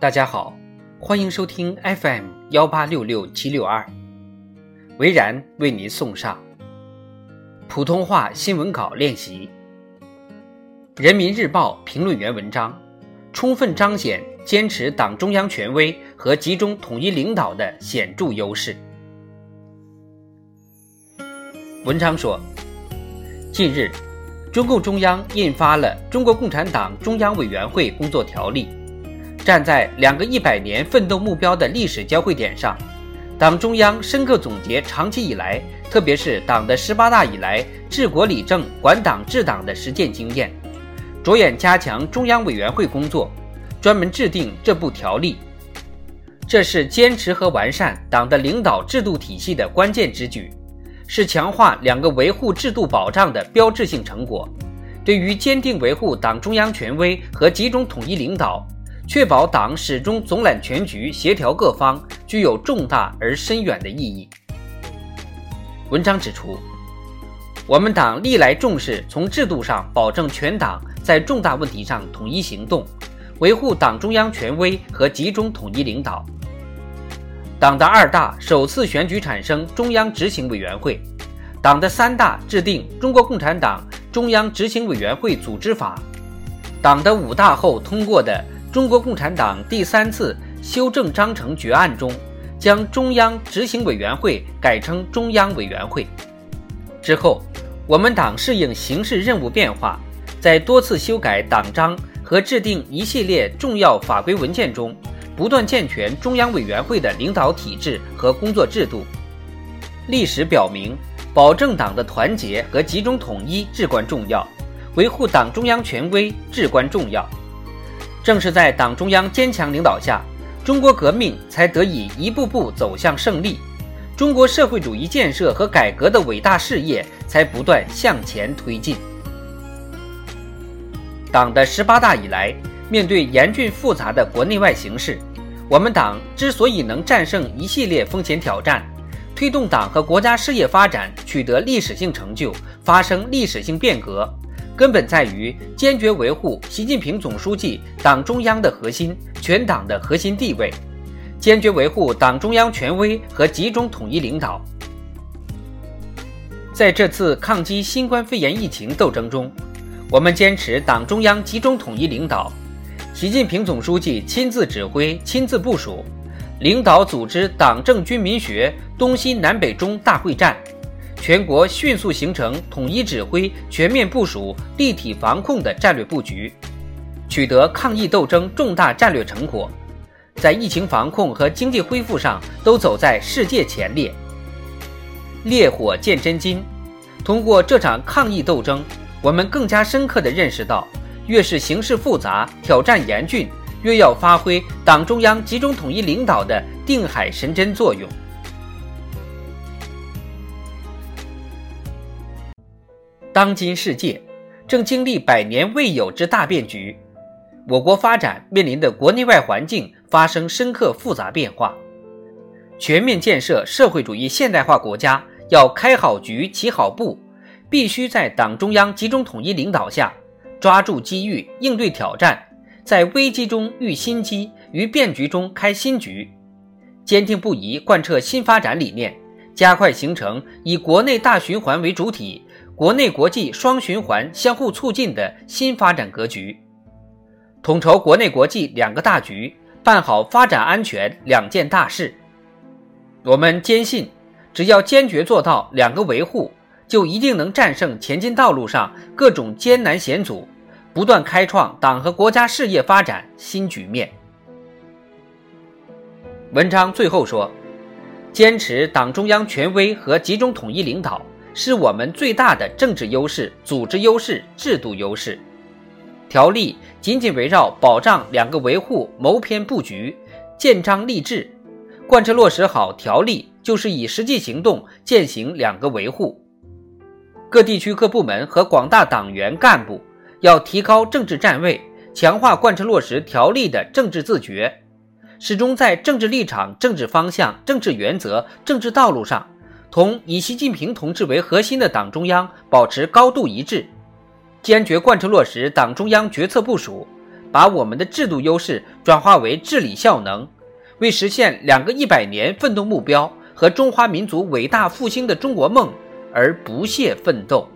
大家好，欢迎收听 FM 幺八六六七六二，维然为您送上普通话新闻稿练习。人民日报评论员文章，充分彰显坚持党中央权威和集中统一领导的显著优势。文章说，近日，中共中央印发了《中国共产党中央委员会工作条例》。站在两个一百年奋斗目标的历史交汇点上，党中央深刻总结长期以来，特别是党的十八大以来治国理政、管党治党的实践经验，着眼加强中央委员会工作，专门制定这部条例。这是坚持和完善党的领导制度体系的关键之举，是强化两个维护制度保障的标志性成果，对于坚定维护党中央权威和集中统一领导。确保党始终总揽全局、协调各方，具有重大而深远的意义。文章指出，我们党历来重视从制度上保证全党在重大问题上统一行动，维护党中央权威和集中统一领导。党的二大首次选举产生中央执行委员会，党的三大制定《中国共产党中央执行委员会组织法》，党的五大后通过的。中国共产党第三次修正章程决案中，将中央执行委员会改称中央委员会。之后，我们党适应形势任务变化，在多次修改党章和制定一系列重要法规文件中，不断健全中央委员会的领导体制和工作制度。历史表明，保证党的团结和集中统一至关重要，维护党中央权威至关重要。正是在党中央坚强领导下，中国革命才得以一步步走向胜利，中国社会主义建设和改革的伟大事业才不断向前推进。党的十八大以来，面对严峻复杂的国内外形势，我们党之所以能战胜一系列风险挑战，推动党和国家事业发展取得历史性成就，发生历史性变革。根本在于坚决维护习近平总书记党中央的核心、全党的核心地位，坚决维护党中央权威和集中统一领导。在这次抗击新冠肺炎疫情斗争中，我们坚持党中央集中统一领导，习近平总书记亲自指挥、亲自部署，领导组织党政军民学东西南北中大会战。全国迅速形成统一指挥、全面部署、立体防控的战略布局，取得抗疫斗争重大战略成果，在疫情防控和经济恢复上都走在世界前列。烈火见真金，通过这场抗疫斗争，我们更加深刻地认识到，越是形势复杂、挑战严峻，越要发挥党中央集中统一领导的定海神针作用。当今世界正经历百年未有之大变局，我国发展面临的国内外环境发生深刻复杂变化。全面建设社会主义现代化国家，要开好局、起好步，必须在党中央集中统一领导下，抓住机遇，应对挑战，在危机中遇新机，于变局中开新局，坚定不移贯彻新发展理念，加快形成以国内大循环为主体。国内国际双循环相互促进的新发展格局，统筹国内国际两个大局，办好发展安全两件大事。我们坚信，只要坚决做到两个维护，就一定能战胜前进道路上各种艰难险阻，不断开创党和国家事业发展新局面。文章最后说，坚持党中央权威和集中统一领导。是我们最大的政治优势、组织优势、制度优势。条例紧紧围绕保障两个维护谋篇布局，建章立制，贯彻落实好条例，就是以实际行动践行两个维护。各地区各部门和广大党员干部要提高政治站位，强化贯彻落实条例的政治自觉，始终在政治立场、政治方向、政治原则、政治道路上。同以习近平同志为核心的党中央保持高度一致，坚决贯彻落实党中央决策部署，把我们的制度优势转化为治理效能，为实现两个一百年奋斗目标和中华民族伟大复兴的中国梦而不懈奋斗。